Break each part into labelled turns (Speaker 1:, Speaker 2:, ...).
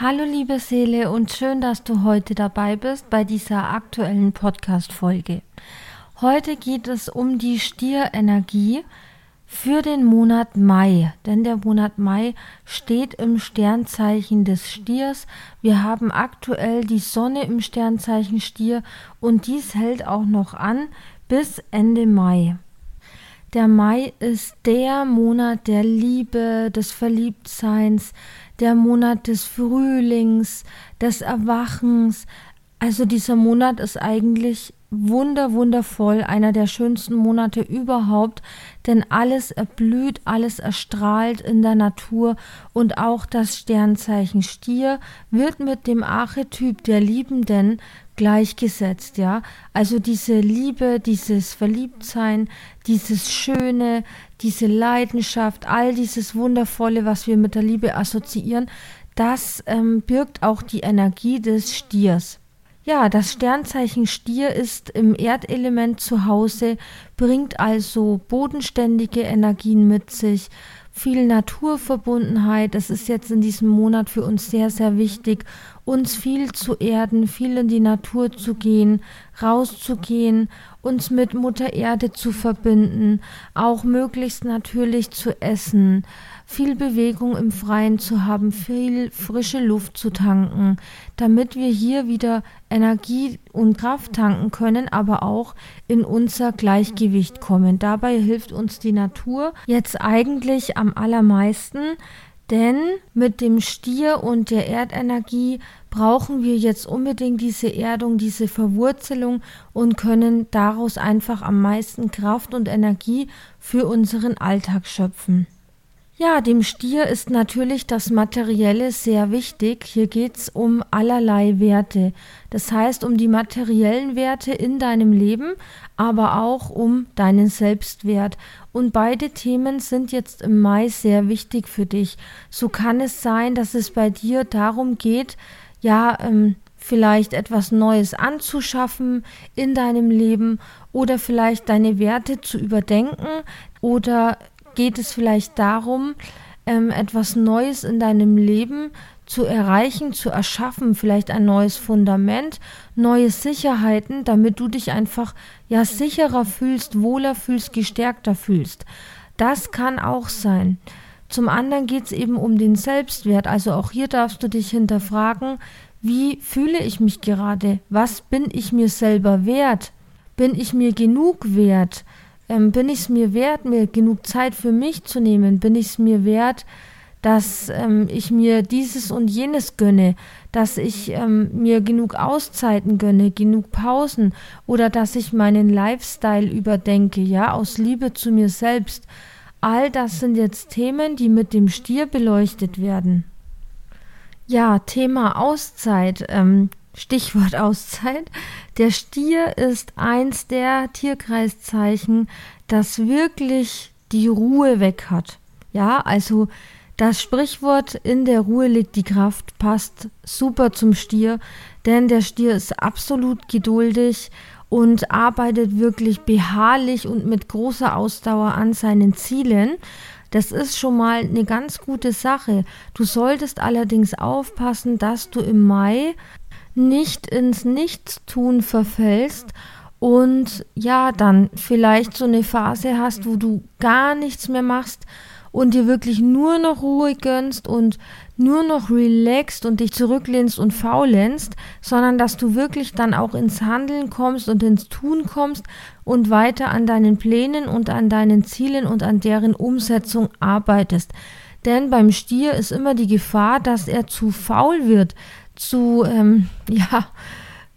Speaker 1: Hallo liebe Seele und schön, dass du heute dabei bist bei dieser aktuellen Podcast-Folge. Heute geht es um die Stierenergie für den Monat Mai, denn der Monat Mai steht im Sternzeichen des Stiers. Wir haben aktuell die Sonne im Sternzeichen Stier und dies hält auch noch an bis Ende Mai. Der Mai ist der Monat der Liebe, des Verliebtseins, der Monat des Frühlings, des Erwachens. Also dieser Monat ist eigentlich wunder, wundervoll, einer der schönsten Monate überhaupt, denn alles erblüht, alles erstrahlt in der Natur und auch das Sternzeichen Stier wird mit dem Archetyp der Liebenden gleichgesetzt, ja. Also diese Liebe, dieses Verliebtsein, dieses Schöne, diese Leidenschaft, all dieses Wundervolle, was wir mit der Liebe assoziieren, das ähm, birgt auch die Energie des Stiers. Ja, das Sternzeichen Stier ist im Erdelement zu Hause, bringt also bodenständige Energien mit sich, viel Naturverbundenheit. Es ist jetzt in diesem Monat für uns sehr, sehr wichtig, uns viel zu erden, viel in die Natur zu gehen, rauszugehen, uns mit Mutter Erde zu verbinden, auch möglichst natürlich zu essen viel Bewegung im Freien zu haben, viel frische Luft zu tanken, damit wir hier wieder Energie und Kraft tanken können, aber auch in unser Gleichgewicht kommen. Dabei hilft uns die Natur jetzt eigentlich am allermeisten, denn mit dem Stier und der Erdenergie brauchen wir jetzt unbedingt diese Erdung, diese Verwurzelung und können daraus einfach am meisten Kraft und Energie für unseren Alltag schöpfen. Ja, dem Stier ist natürlich das Materielle sehr wichtig. Hier geht's um allerlei Werte. Das heißt, um die materiellen Werte in deinem Leben, aber auch um deinen Selbstwert. Und beide Themen sind jetzt im Mai sehr wichtig für dich. So kann es sein, dass es bei dir darum geht, ja, ähm, vielleicht etwas Neues anzuschaffen in deinem Leben oder vielleicht deine Werte zu überdenken oder geht es vielleicht darum, ähm, etwas Neues in deinem Leben zu erreichen, zu erschaffen, vielleicht ein neues Fundament, neue Sicherheiten, damit du dich einfach ja sicherer fühlst, wohler fühlst, gestärkter fühlst. Das kann auch sein. Zum anderen geht es eben um den Selbstwert. Also auch hier darfst du dich hinterfragen, wie fühle ich mich gerade? Was bin ich mir selber wert? Bin ich mir genug wert? Ähm, bin ich es mir wert, mir genug Zeit für mich zu nehmen? Bin ich es mir wert, dass ähm, ich mir dieses und jenes gönne, dass ich ähm, mir genug Auszeiten gönne, genug Pausen oder dass ich meinen Lifestyle überdenke, ja, aus Liebe zu mir selbst. All das sind jetzt Themen, die mit dem Stier beleuchtet werden. Ja, Thema Auszeit. Ähm, Stichwort Auszeit. Der Stier ist eins der Tierkreiszeichen, das wirklich die Ruhe weg hat. Ja, also das Sprichwort in der Ruhe liegt die Kraft passt super zum Stier, denn der Stier ist absolut geduldig und arbeitet wirklich beharrlich und mit großer Ausdauer an seinen Zielen. Das ist schon mal eine ganz gute Sache. Du solltest allerdings aufpassen, dass du im Mai nicht ins Nichtstun verfällst und ja, dann vielleicht so eine Phase hast, wo du gar nichts mehr machst und dir wirklich nur noch Ruhe gönnst und nur noch relaxst und dich zurücklehnst und faulenst, sondern dass du wirklich dann auch ins Handeln kommst und ins Tun kommst und weiter an deinen Plänen und an deinen Zielen und an deren Umsetzung arbeitest. Denn beim Stier ist immer die Gefahr, dass er zu faul wird, zu, ähm, ja,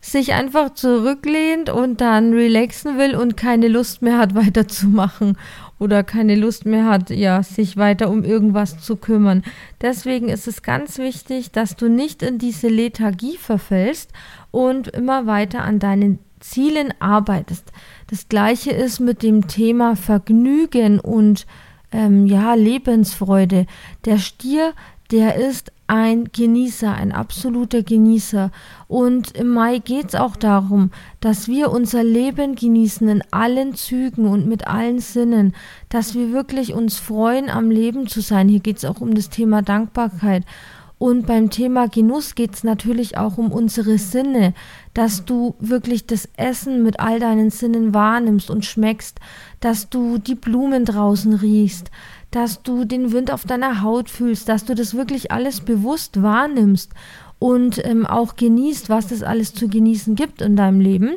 Speaker 1: sich einfach zurücklehnt und dann relaxen will und keine Lust mehr hat weiterzumachen oder keine Lust mehr hat, ja, sich weiter um irgendwas zu kümmern. Deswegen ist es ganz wichtig, dass du nicht in diese Lethargie verfällst und immer weiter an deinen Zielen arbeitest. Das gleiche ist mit dem Thema Vergnügen und ähm, ja, Lebensfreude. Der Stier, der ist ein Genießer, ein absoluter Genießer. Und im Mai geht es auch darum, dass wir unser Leben genießen in allen Zügen und mit allen Sinnen, dass wir wirklich uns freuen, am Leben zu sein. Hier geht es auch um das Thema Dankbarkeit. Und beim Thema Genuss geht es natürlich auch um unsere Sinne, dass du wirklich das Essen mit all deinen Sinnen wahrnimmst und schmeckst, dass du die Blumen draußen riechst, dass du den Wind auf deiner Haut fühlst, dass du das wirklich alles bewusst wahrnimmst und ähm, auch genießt, was es alles zu genießen gibt in deinem Leben.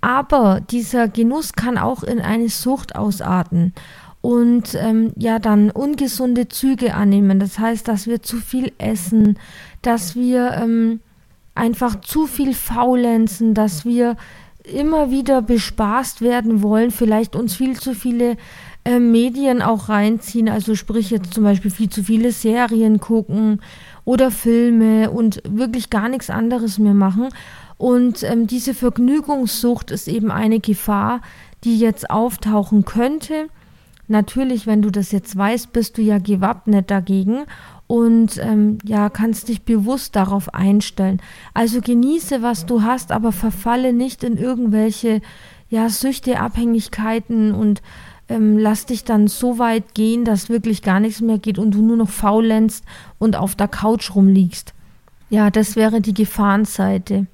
Speaker 1: Aber dieser Genuss kann auch in eine Sucht ausarten und ähm, ja dann ungesunde Züge annehmen. Das heißt, dass wir zu viel essen, dass wir ähm, einfach zu viel faulenzen, dass wir immer wieder bespaßt werden wollen, vielleicht uns viel zu viele äh, Medien auch reinziehen, also sprich jetzt zum Beispiel viel zu viele Serien gucken oder Filme und wirklich gar nichts anderes mehr machen. Und ähm, diese Vergnügungssucht ist eben eine Gefahr, die jetzt auftauchen könnte. Natürlich, wenn du das jetzt weißt, bist du ja gewappnet dagegen und ähm, ja, kannst dich bewusst darauf einstellen. Also genieße, was du hast, aber verfalle nicht in irgendwelche ja, Süchte, Abhängigkeiten und ähm, lass dich dann so weit gehen, dass wirklich gar nichts mehr geht und du nur noch faulenzt und auf der Couch rumliegst. Ja, das wäre die Gefahrenseite.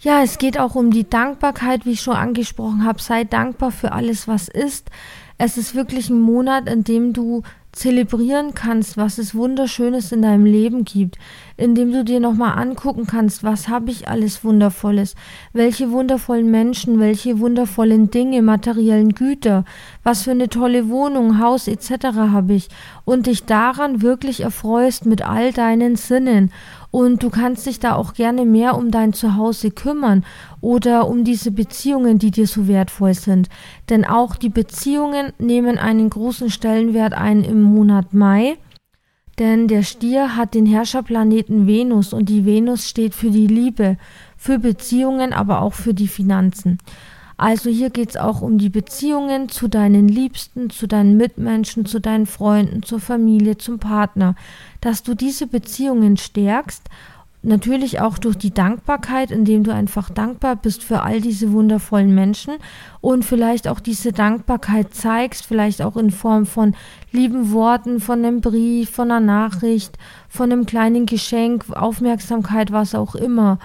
Speaker 1: Ja, es geht auch um die Dankbarkeit, wie ich schon angesprochen habe. Sei dankbar für alles, was ist. Es ist wirklich ein Monat, in dem du zelebrieren kannst, was es Wunderschönes in deinem Leben gibt, indem du dir nochmal angucken kannst, was habe ich alles Wundervolles, welche wundervollen Menschen, welche wundervollen Dinge, materiellen Güter, was für eine tolle Wohnung, Haus etc. habe ich und dich daran wirklich erfreust mit all deinen Sinnen und du kannst dich da auch gerne mehr um dein Zuhause kümmern oder um diese Beziehungen, die dir so wertvoll sind. Denn auch die Beziehungen nehmen einen großen Stellenwert ein im Monat Mai. Denn der Stier hat den Herrscherplaneten Venus und die Venus steht für die Liebe, für Beziehungen, aber auch für die Finanzen. Also hier geht es auch um die Beziehungen zu deinen Liebsten, zu deinen Mitmenschen, zu deinen Freunden, zur Familie, zum Partner, dass du diese Beziehungen stärkst. Natürlich auch durch die Dankbarkeit, indem du einfach dankbar bist für all diese wundervollen Menschen und vielleicht auch diese Dankbarkeit zeigst, vielleicht auch in Form von lieben Worten, von einem Brief, von einer Nachricht, von einem kleinen Geschenk, Aufmerksamkeit, was auch immer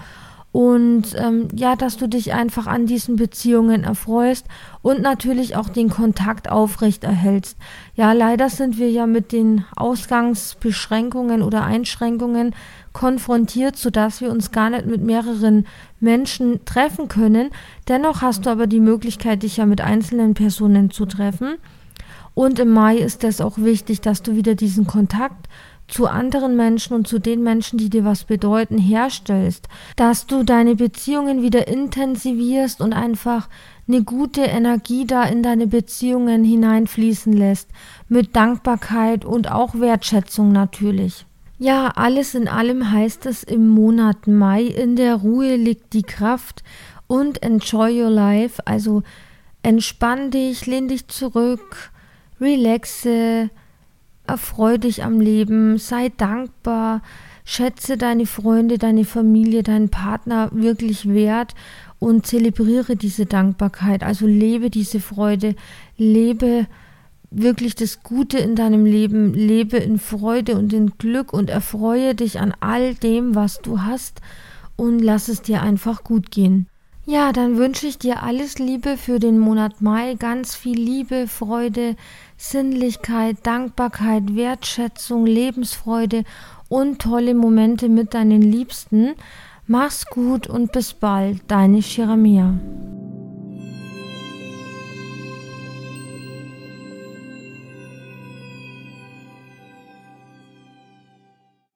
Speaker 1: und ähm, ja, dass du dich einfach an diesen Beziehungen erfreust und natürlich auch den Kontakt aufrecht erhältst. Ja, leider sind wir ja mit den Ausgangsbeschränkungen oder Einschränkungen konfrontiert, sodass wir uns gar nicht mit mehreren Menschen treffen können. Dennoch hast du aber die Möglichkeit, dich ja mit einzelnen Personen zu treffen. Und im Mai ist es auch wichtig, dass du wieder diesen Kontakt zu anderen Menschen und zu den Menschen, die dir was bedeuten, herstellst, dass du deine Beziehungen wieder intensivierst und einfach eine gute Energie da in deine Beziehungen hineinfließen lässt, mit Dankbarkeit und auch Wertschätzung natürlich. Ja, alles in allem heißt es im Monat Mai, in der Ruhe liegt die Kraft und enjoy your life, also entspann dich, lehn dich zurück, relaxe, erfreu dich am Leben, sei dankbar, schätze deine Freunde, deine Familie, deinen Partner wirklich wert und zelebriere diese Dankbarkeit. Also lebe diese Freude, lebe wirklich das Gute in deinem Leben, lebe in Freude und in Glück und erfreue dich an all dem, was du hast und lass es dir einfach gut gehen. Ja, dann wünsche ich dir alles Liebe für den Monat Mai, ganz viel Liebe, Freude, Sinnlichkeit, Dankbarkeit, Wertschätzung, Lebensfreude und tolle Momente mit deinen Liebsten. Mach's gut und bis bald, deine Shiramia.